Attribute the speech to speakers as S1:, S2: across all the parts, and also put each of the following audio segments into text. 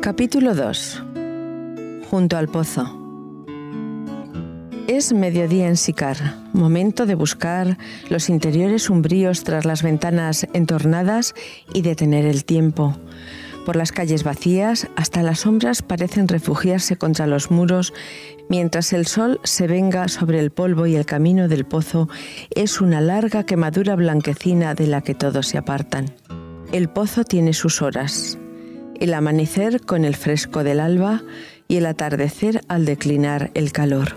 S1: Capítulo 2 Junto al pozo. Es mediodía en Sicar, momento de buscar los interiores umbríos tras las ventanas entornadas y detener el tiempo. Por las calles vacías, hasta las sombras parecen refugiarse contra los muros, mientras el sol se venga sobre el polvo y el camino del pozo es una larga quemadura blanquecina de la que todos se apartan. El pozo tiene sus horas, el amanecer con el fresco del alba y el atardecer al declinar el calor.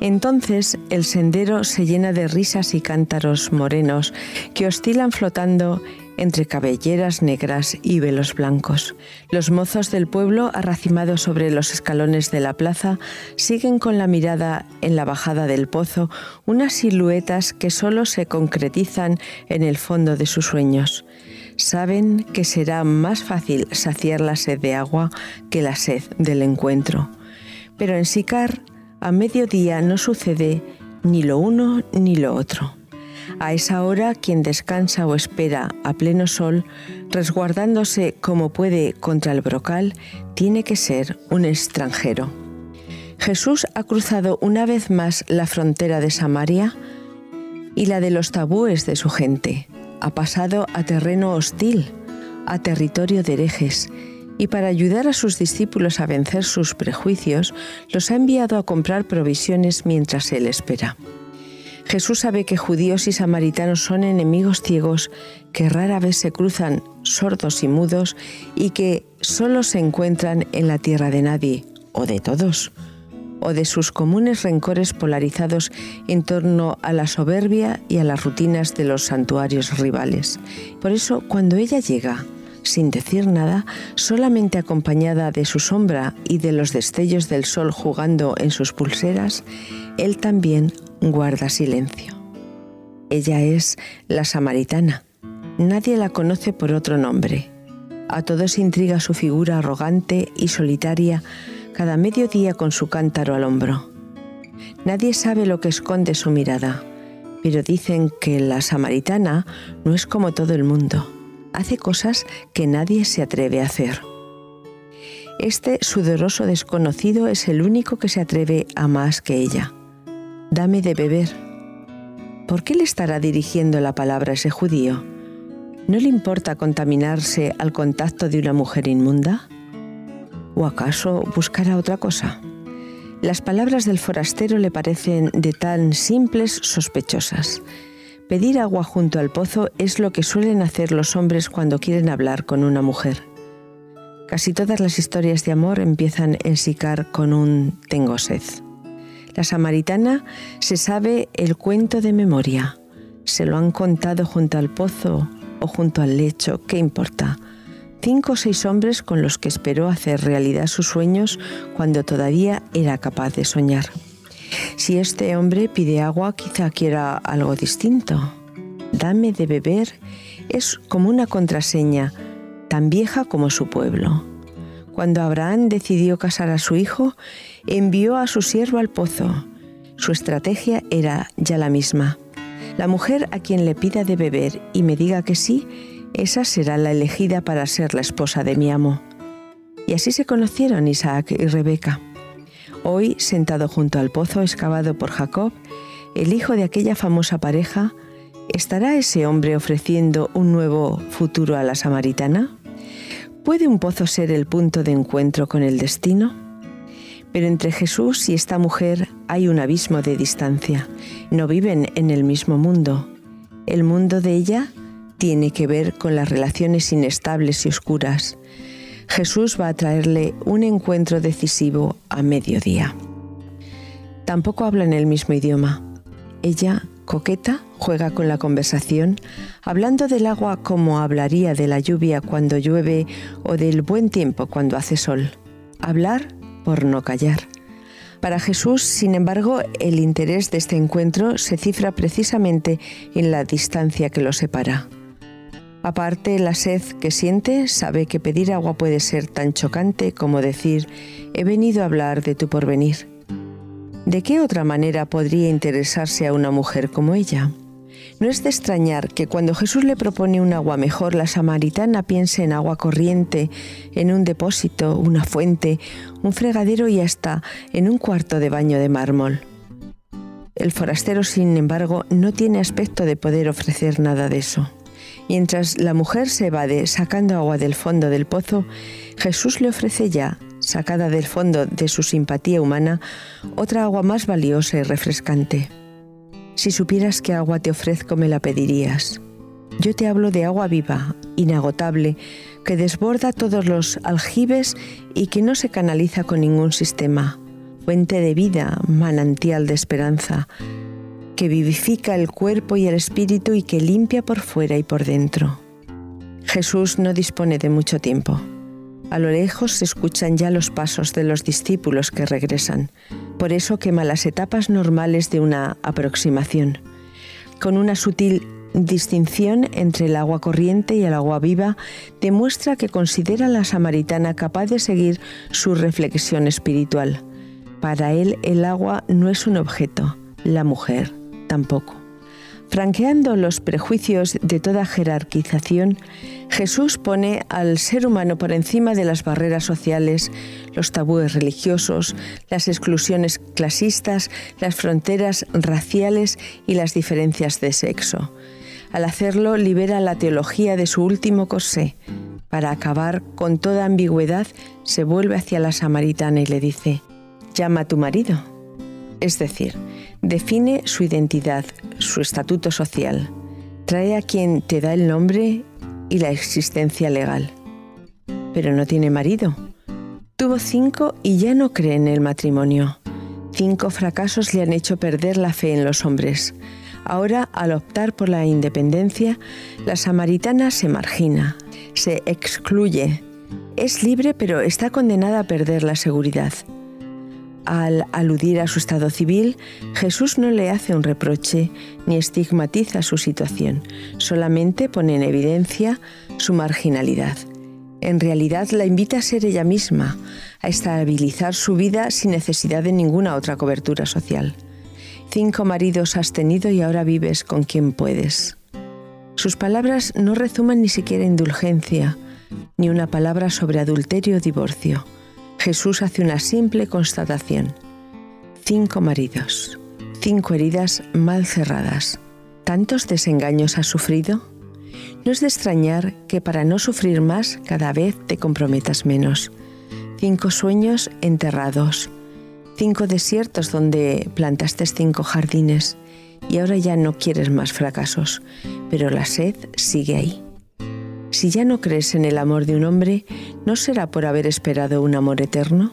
S1: Entonces el sendero se llena de risas y cántaros morenos que oscilan flotando entre cabelleras negras y velos blancos. Los mozos del pueblo, arracimados sobre los escalones de la plaza, siguen con la mirada en la bajada del pozo unas siluetas que solo se concretizan en el fondo de sus sueños. Saben que será más fácil saciar la sed de agua que la sed del encuentro. Pero en Sicar a mediodía no sucede ni lo uno ni lo otro. A esa hora quien descansa o espera a pleno sol, resguardándose como puede contra el brocal, tiene que ser un extranjero. Jesús ha cruzado una vez más la frontera de Samaria y la de los tabúes de su gente. Ha pasado a terreno hostil, a territorio de herejes, y para ayudar a sus discípulos a vencer sus prejuicios, los ha enviado a comprar provisiones mientras él espera. Jesús sabe que judíos y samaritanos son enemigos ciegos que rara vez se cruzan sordos y mudos y que solo se encuentran en la tierra de nadie, o de todos, o de sus comunes rencores polarizados en torno a la soberbia y a las rutinas de los santuarios rivales. Por eso, cuando ella llega, sin decir nada, solamente acompañada de su sombra y de los destellos del sol jugando en sus pulseras, él también guarda silencio. Ella es la samaritana. Nadie la conoce por otro nombre. A todos intriga su figura arrogante y solitaria cada mediodía con su cántaro al hombro. Nadie sabe lo que esconde su mirada, pero dicen que la samaritana no es como todo el mundo hace cosas que nadie se atreve a hacer. Este sudoroso desconocido es el único que se atreve a más que ella. Dame de beber. ¿Por qué le estará dirigiendo la palabra a ese judío? ¿No le importa contaminarse al contacto de una mujer inmunda? ¿O acaso buscará otra cosa? Las palabras del forastero le parecen de tan simples sospechosas. Pedir agua junto al pozo es lo que suelen hacer los hombres cuando quieren hablar con una mujer. Casi todas las historias de amor empiezan en Sicar con un tengo sed. La samaritana se sabe el cuento de memoria. Se lo han contado junto al pozo o junto al lecho, ¿qué importa? Cinco o seis hombres con los que esperó hacer realidad sus sueños cuando todavía era capaz de soñar. Si este hombre pide agua, quizá quiera algo distinto. Dame de beber es como una contraseña, tan vieja como su pueblo. Cuando Abraham decidió casar a su hijo, envió a su siervo al pozo. Su estrategia era ya la misma. La mujer a quien le pida de beber y me diga que sí, esa será la elegida para ser la esposa de mi amo. Y así se conocieron Isaac y Rebeca. Hoy, sentado junto al pozo excavado por Jacob, el hijo de aquella famosa pareja, ¿estará ese hombre ofreciendo un nuevo futuro a la samaritana? ¿Puede un pozo ser el punto de encuentro con el destino? Pero entre Jesús y esta mujer hay un abismo de distancia. No viven en el mismo mundo. El mundo de ella tiene que ver con las relaciones inestables y oscuras, Jesús va a traerle un encuentro decisivo a mediodía. Tampoco hablan el mismo idioma. Ella, coqueta, juega con la conversación, hablando del agua como hablaría de la lluvia cuando llueve o del buen tiempo cuando hace sol. Hablar por no callar. Para Jesús, sin embargo, el interés de este encuentro se cifra precisamente en la distancia que lo separa. Aparte, la sed que siente sabe que pedir agua puede ser tan chocante como decir, he venido a hablar de tu porvenir. ¿De qué otra manera podría interesarse a una mujer como ella? No es de extrañar que cuando Jesús le propone un agua mejor, la samaritana piense en agua corriente, en un depósito, una fuente, un fregadero y hasta en un cuarto de baño de mármol. El forastero, sin embargo, no tiene aspecto de poder ofrecer nada de eso. Mientras la mujer se evade sacando agua del fondo del pozo, Jesús le ofrece ya, sacada del fondo de su simpatía humana, otra agua más valiosa y refrescante. Si supieras qué agua te ofrezco, me la pedirías. Yo te hablo de agua viva, inagotable, que desborda todos los aljibes y que no se canaliza con ningún sistema. Fuente de vida, manantial de esperanza, que vivifica el cuerpo y el espíritu y que limpia por fuera y por dentro. Jesús no dispone de mucho tiempo. A lo lejos se escuchan ya los pasos de los discípulos que regresan. Por eso quema las etapas normales de una aproximación. Con una sutil distinción entre el agua corriente y el agua viva, demuestra que considera a la samaritana capaz de seguir su reflexión espiritual. Para él el agua no es un objeto, la mujer tampoco. Franqueando los prejuicios de toda jerarquización, Jesús pone al ser humano por encima de las barreras sociales, los tabúes religiosos, las exclusiones clasistas, las fronteras raciales y las diferencias de sexo. Al hacerlo, libera la teología de su último corsé. Para acabar con toda ambigüedad, se vuelve hacia la samaritana y le dice, llama a tu marido. Es decir, define su identidad, su estatuto social, trae a quien te da el nombre y la existencia legal. Pero no tiene marido. Tuvo cinco y ya no cree en el matrimonio. Cinco fracasos le han hecho perder la fe en los hombres. Ahora, al optar por la independencia, la samaritana se margina, se excluye. Es libre pero está condenada a perder la seguridad. Al aludir a su estado civil, Jesús no le hace un reproche ni estigmatiza su situación, solamente pone en evidencia su marginalidad. En realidad la invita a ser ella misma, a estabilizar su vida sin necesidad de ninguna otra cobertura social. Cinco maridos has tenido y ahora vives con quien puedes. Sus palabras no rezuman ni siquiera indulgencia, ni una palabra sobre adulterio o divorcio Jesús hace una simple constatación. Cinco maridos, cinco heridas mal cerradas. ¿Tantos desengaños has sufrido? No es de extrañar que para no sufrir más cada vez te comprometas menos. Cinco sueños enterrados, cinco desiertos donde plantaste cinco jardines y ahora ya no quieres más fracasos, pero la sed sigue ahí. Si ya no crees en el amor de un hombre, ¿no será por haber esperado un amor eterno?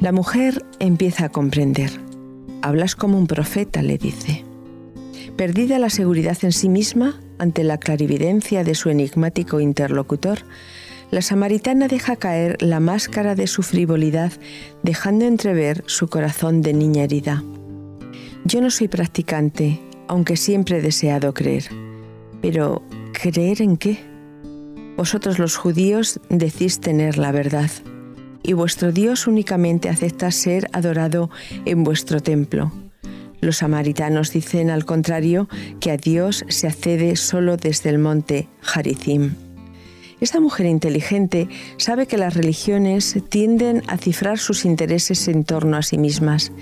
S1: La mujer empieza a comprender. Hablas como un profeta, le dice. Perdida la seguridad en sí misma ante la clarividencia de su enigmático interlocutor, la samaritana deja caer la máscara de su frivolidad, dejando entrever su corazón de niña herida. Yo no soy practicante, aunque siempre he deseado creer. Pero, ¿creer en qué? Vosotros los judíos decís tener la verdad, y vuestro Dios únicamente acepta ser adorado en vuestro templo. Los samaritanos dicen al contrario que a Dios se accede solo desde el monte Harizim. Esta mujer inteligente sabe que las religiones tienden a cifrar sus intereses en torno a sí mismas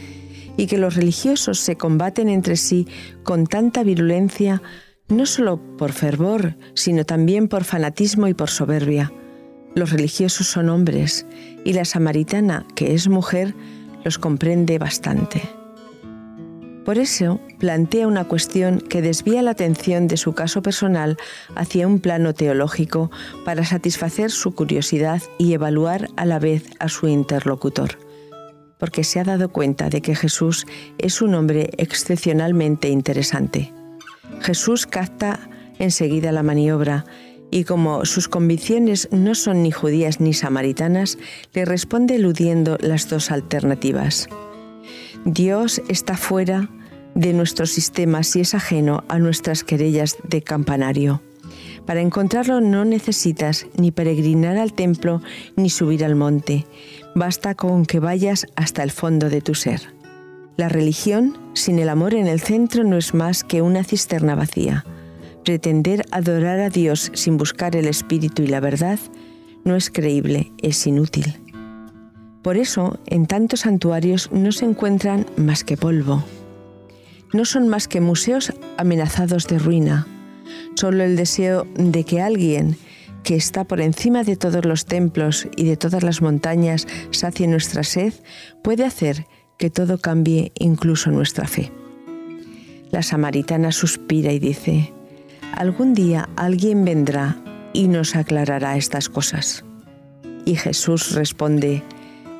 S1: y que los religiosos se combaten entre sí con tanta virulencia no solo por fervor, sino también por fanatismo y por soberbia. Los religiosos son hombres y la samaritana, que es mujer, los comprende bastante. Por eso plantea una cuestión que desvía la atención de su caso personal hacia un plano teológico para satisfacer su curiosidad y evaluar a la vez a su interlocutor, porque se ha dado cuenta de que Jesús es un hombre excepcionalmente interesante. Jesús capta enseguida la maniobra y como sus convicciones no son ni judías ni samaritanas, le responde eludiendo las dos alternativas. Dios está fuera de nuestro sistema si es ajeno a nuestras querellas de campanario. Para encontrarlo no necesitas ni peregrinar al templo ni subir al monte. Basta con que vayas hasta el fondo de tu ser. La religión sin el amor en el centro no es más que una cisterna vacía. Pretender adorar a Dios sin buscar el Espíritu y la verdad no es creíble, es inútil. Por eso, en tantos santuarios no se encuentran más que polvo. No son más que museos amenazados de ruina. Solo el deseo de que alguien que está por encima de todos los templos y de todas las montañas sacie nuestra sed puede hacer que todo cambie incluso nuestra fe. La samaritana suspira y dice, algún día alguien vendrá y nos aclarará estas cosas. Y Jesús responde,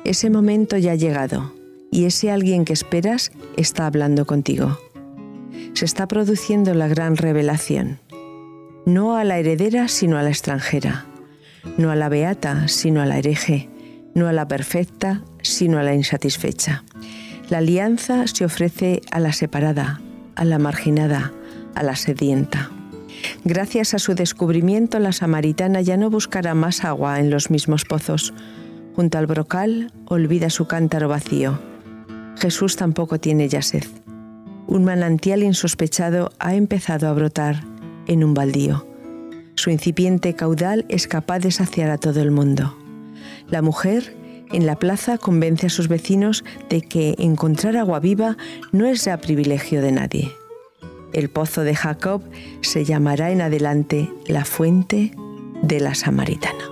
S1: ese momento ya ha llegado y ese alguien que esperas está hablando contigo. Se está produciendo la gran revelación, no a la heredera sino a la extranjera, no a la beata sino a la hereje, no a la perfecta sino a la insatisfecha. La alianza se ofrece a la separada, a la marginada, a la sedienta. Gracias a su descubrimiento, la samaritana ya no buscará más agua en los mismos pozos. Junto al brocal olvida su cántaro vacío. Jesús tampoco tiene ya sed. Un manantial insospechado ha empezado a brotar en un baldío. Su incipiente caudal es capaz de saciar a todo el mundo. La mujer en la plaza convence a sus vecinos de que encontrar agua viva no es ya privilegio de nadie. El pozo de Jacob se llamará en adelante la fuente de la Samaritana.